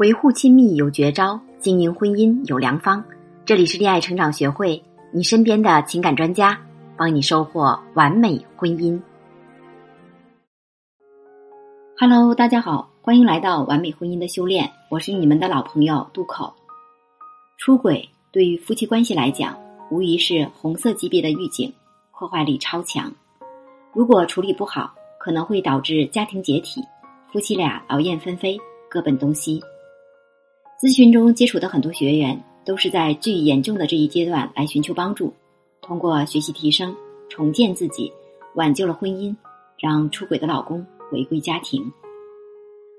维护亲密有绝招，经营婚姻有良方。这里是恋爱成长学会，你身边的情感专家，帮你收获完美婚姻。Hello，大家好，欢迎来到完美婚姻的修炼，我是你们的老朋友渡口。出轨对于夫妻关系来讲，无疑是红色级别的预警，破坏力超强。如果处理不好，可能会导致家庭解体，夫妻俩劳燕分飞，各奔东西。咨询中接触的很多学员都是在最严重的这一阶段来寻求帮助，通过学习提升、重建自己，挽救了婚姻，让出轨的老公回归家庭。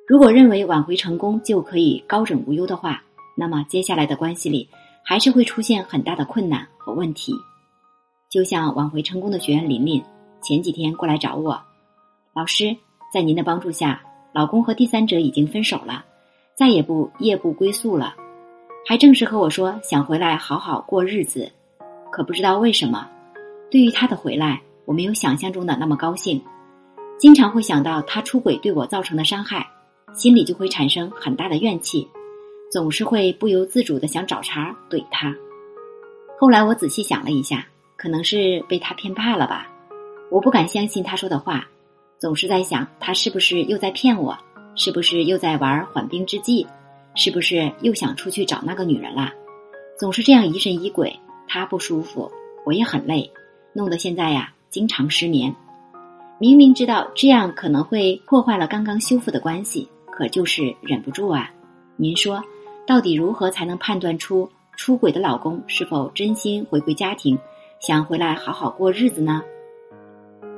如果认为挽回成功就可以高枕无忧的话，那么接下来的关系里还是会出现很大的困难和问题。就像挽回成功的学员琳琳，前几天过来找我，老师，在您的帮助下，老公和第三者已经分手了。再也不夜不归宿了，还正式和我说想回来好好过日子，可不知道为什么，对于他的回来，我没有想象中的那么高兴，经常会想到他出轨对我造成的伤害，心里就会产生很大的怨气，总是会不由自主的想找茬怼他。后来我仔细想了一下，可能是被他骗怕了吧，我不敢相信他说的话，总是在想他是不是又在骗我。是不是又在玩缓兵之计？是不是又想出去找那个女人啦？总是这样疑神疑鬼，他不舒服，我也很累，弄得现在呀经常失眠。明明知道这样可能会破坏了刚刚修复的关系，可就是忍不住啊。您说，到底如何才能判断出出轨的老公是否真心回归家庭，想回来好好过日子呢？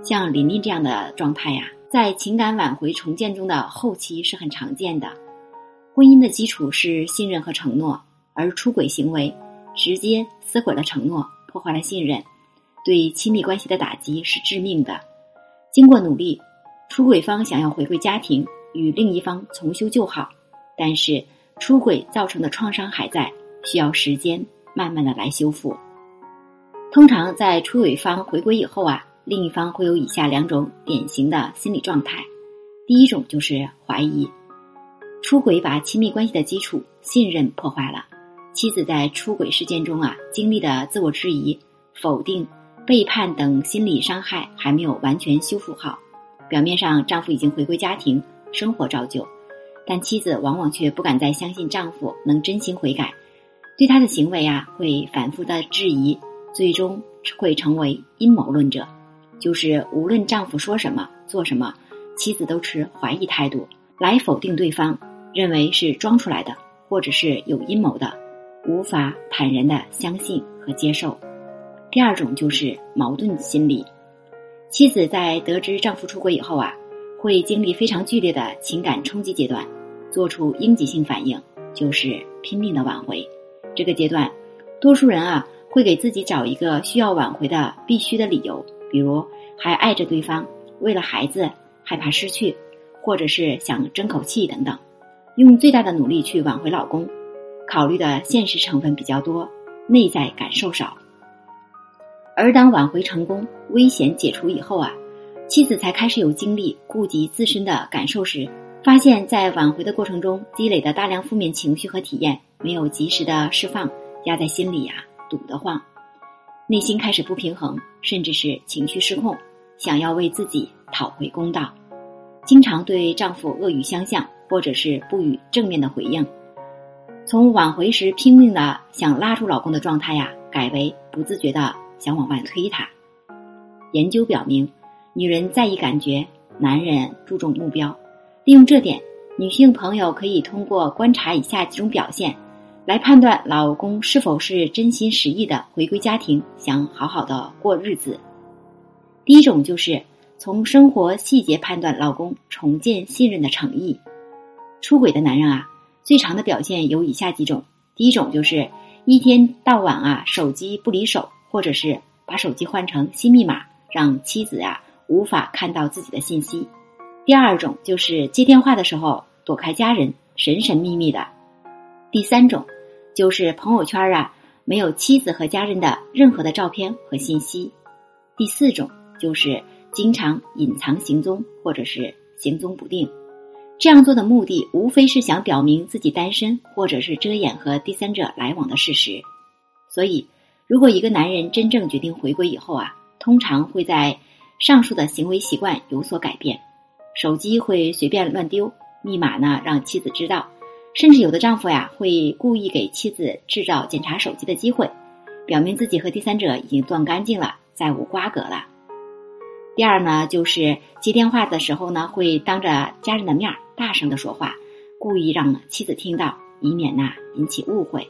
像琳琳这样的状态呀。在情感挽回重建中的后期是很常见的，婚姻的基础是信任和承诺，而出轨行为直接撕毁了承诺，破坏了信任，对亲密关系的打击是致命的。经过努力，出轨方想要回归家庭，与另一方重修旧好，但是出轨造成的创伤还在，需要时间慢慢的来修复。通常在出轨方回归以后啊。另一方会有以下两种典型的心理状态，第一种就是怀疑，出轨把亲密关系的基础信任破坏了，妻子在出轨事件中啊经历的自我质疑、否定、背叛等心理伤害还没有完全修复好，表面上丈夫已经回归家庭，生活照旧，但妻子往往却不敢再相信丈夫能真心悔改，对他的行为啊会反复的质疑，最终会成为阴谋论者。就是无论丈夫说什么做什么，妻子都持怀疑态度来否定对方，认为是装出来的，或者是有阴谋的，无法坦然的相信和接受。第二种就是矛盾心理，妻子在得知丈夫出轨以后啊，会经历非常剧烈的情感冲击阶段，做出应激性反应，就是拼命的挽回。这个阶段，多数人啊会给自己找一个需要挽回的必须的理由。比如还爱着对方，为了孩子害怕失去，或者是想争口气等等，用最大的努力去挽回老公，考虑的现实成分比较多，内在感受少。而当挽回成功，危险解除以后啊，妻子才开始有精力顾及自身的感受时，发现，在挽回的过程中积累的大量负面情绪和体验没有及时的释放，压在心里呀，堵得慌。内心开始不平衡，甚至是情绪失控，想要为自己讨回公道，经常对丈夫恶语相向，或者是不予正面的回应。从挽回时拼命的想拉住老公的状态呀，改为不自觉的想往外推他。研究表明，女人在意感觉，男人注重目标。利用这点，女性朋友可以通过观察以下几种表现。来判断老公是否是真心实意的回归家庭，想好好的过日子。第一种就是从生活细节判断老公重建信任的诚意。出轨的男人啊，最常的表现有以下几种：第一种就是一天到晚啊手机不离手，或者是把手机换成新密码，让妻子啊无法看到自己的信息；第二种就是接电话的时候躲开家人，神神秘秘的；第三种。就是朋友圈啊，没有妻子和家人的任何的照片和信息。第四种就是经常隐藏行踪或者是行踪不定，这样做的目的无非是想表明自己单身，或者是遮掩和第三者来往的事实。所以，如果一个男人真正决定回归以后啊，通常会在上述的行为习惯有所改变，手机会随便乱丢，密码呢让妻子知道，甚至有的丈夫呀会故意给妻子制造检查手机的机会，表明自己和第三者已经断干净了，再无瓜葛了。第二呢，就是接电话的时候呢，会当着家人的面大声的说话，故意让妻子听到，以免呐引起误会。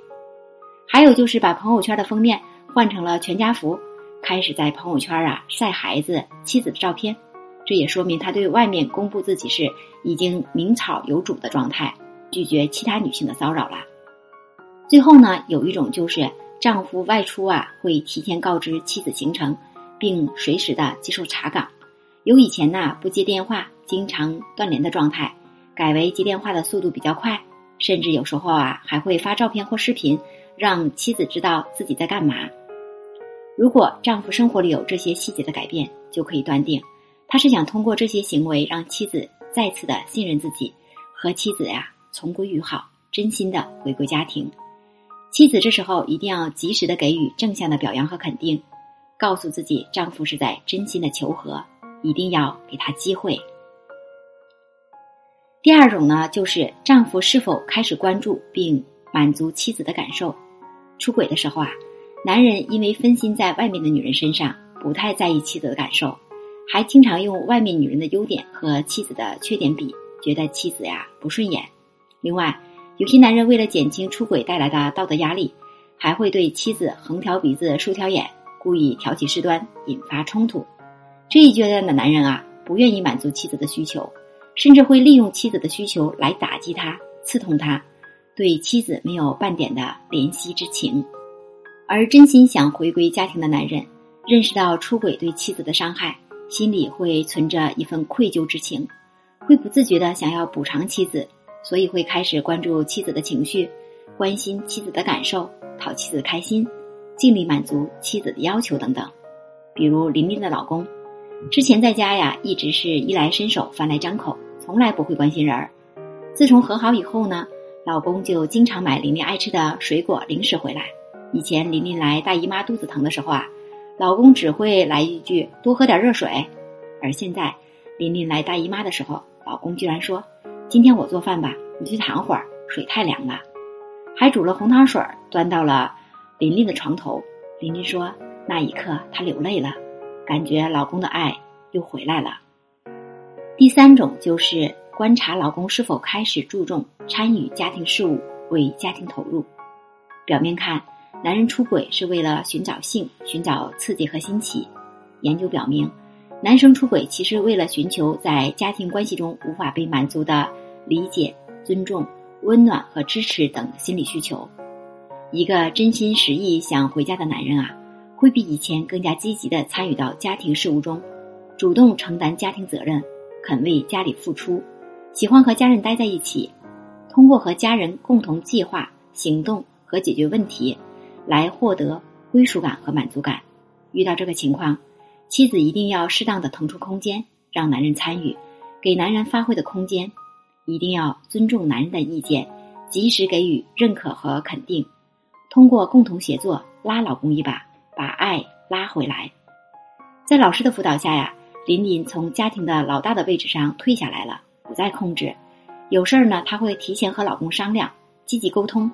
还有就是把朋友圈的封面换成了全家福，开始在朋友圈啊晒孩子、妻子的照片，这也说明他对外面公布自己是已经名草有主的状态，拒绝其他女性的骚扰了。最后呢，有一种就是丈夫外出啊，会提前告知妻子行程。并随时的接受查岗，由以前呢不接电话、经常断联的状态，改为接电话的速度比较快，甚至有时候啊还会发照片或视频，让妻子知道自己在干嘛。如果丈夫生活里有这些细节的改变，就可以断定，他是想通过这些行为让妻子再次的信任自己，和妻子呀重归于好，真心的回归家庭。妻子这时候一定要及时的给予正向的表扬和肯定。告诉自己，丈夫是在真心的求和，一定要给他机会。第二种呢，就是丈夫是否开始关注并满足妻子的感受。出轨的时候啊，男人因为分心在外面的女人身上，不太在意妻子的感受，还经常用外面女人的优点和妻子的缺点比，觉得妻子呀不顺眼。另外，有些男人为了减轻出轨带来的道德压力，还会对妻子横挑鼻子竖挑眼。故意挑起事端，引发冲突。这一阶段的男人啊，不愿意满足妻子的需求，甚至会利用妻子的需求来打击他、刺痛他，对妻子没有半点的怜惜之情。而真心想回归家庭的男人，认识到出轨对妻子的伤害，心里会存着一份愧疚之情，会不自觉的想要补偿妻子，所以会开始关注妻子的情绪，关心妻子的感受，讨妻子开心。尽力满足妻子的要求等等，比如琳琳的老公，之前在家呀一直是衣来伸手饭来张口，从来不会关心人儿。自从和好以后呢，老公就经常买琳琳爱吃的水果零食回来。以前琳琳来大姨妈肚子疼的时候啊，老公只会来一句多喝点热水，而现在琳琳来大姨妈的时候，老公居然说今天我做饭吧，你去躺会儿，水太凉了，还煮了红糖水端到了。琳琳的床头，琳琳说：“那一刻，她流泪了，感觉老公的爱又回来了。”第三种就是观察老公是否开始注重参与家庭事务，为家庭投入。表面看，男人出轨是为了寻找性、寻找刺激和新奇。研究表明，男生出轨其实为了寻求在家庭关系中无法被满足的理解、尊重、温暖和支持等心理需求。一个真心实意想回家的男人啊，会比以前更加积极的参与到家庭事务中，主动承担家庭责任，肯为家里付出，喜欢和家人待在一起，通过和家人共同计划、行动和解决问题，来获得归属感和满足感。遇到这个情况，妻子一定要适当的腾出空间，让男人参与，给男人发挥的空间，一定要尊重男人的意见，及时给予认可和肯定。通过共同协作拉老公一把，把爱拉回来。在老师的辅导下呀，琳琳从家庭的老大的位置上退下来了，不再控制。有事儿呢，她会提前和老公商量，积极沟通，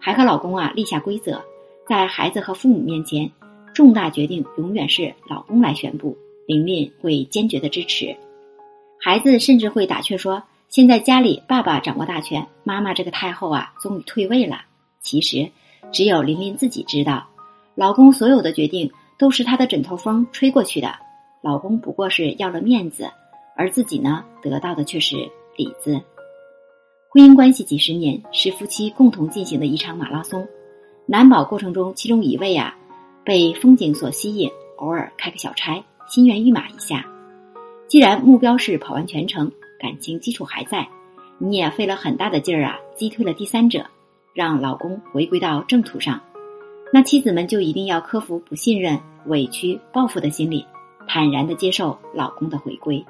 还和老公啊立下规则，在孩子和父母面前，重大决定永远是老公来宣布，琳琳会坚决的支持。孩子甚至会打趣说：“现在家里爸爸掌握大权，妈妈这个太后啊，终于退位了。”其实。只有琳琳自己知道，老公所有的决定都是她的枕头风吹过去的。老公不过是要了面子，而自己呢，得到的却是里子。婚姻关系几十年是夫妻共同进行的一场马拉松，难保过程中其中一位啊，被风景所吸引，偶尔开个小差，心猿意马一下。既然目标是跑完全程，感情基础还在，你也费了很大的劲儿啊，击退了第三者。让老公回归到正途上，那妻子们就一定要克服不信任、委屈、报复的心理，坦然的接受老公的回归。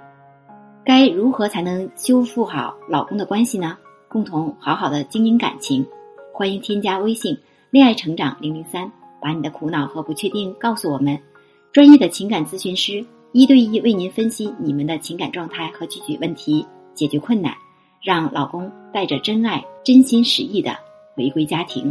该如何才能修复好老公的关系呢？共同好好的经营感情，欢迎添加微信“恋爱成长零零三”，把你的苦恼和不确定告诉我们，专业的情感咨询师一对一为您分析你们的情感状态和具体问题，解决困难，让老公带着真爱、真心实意的回归家庭。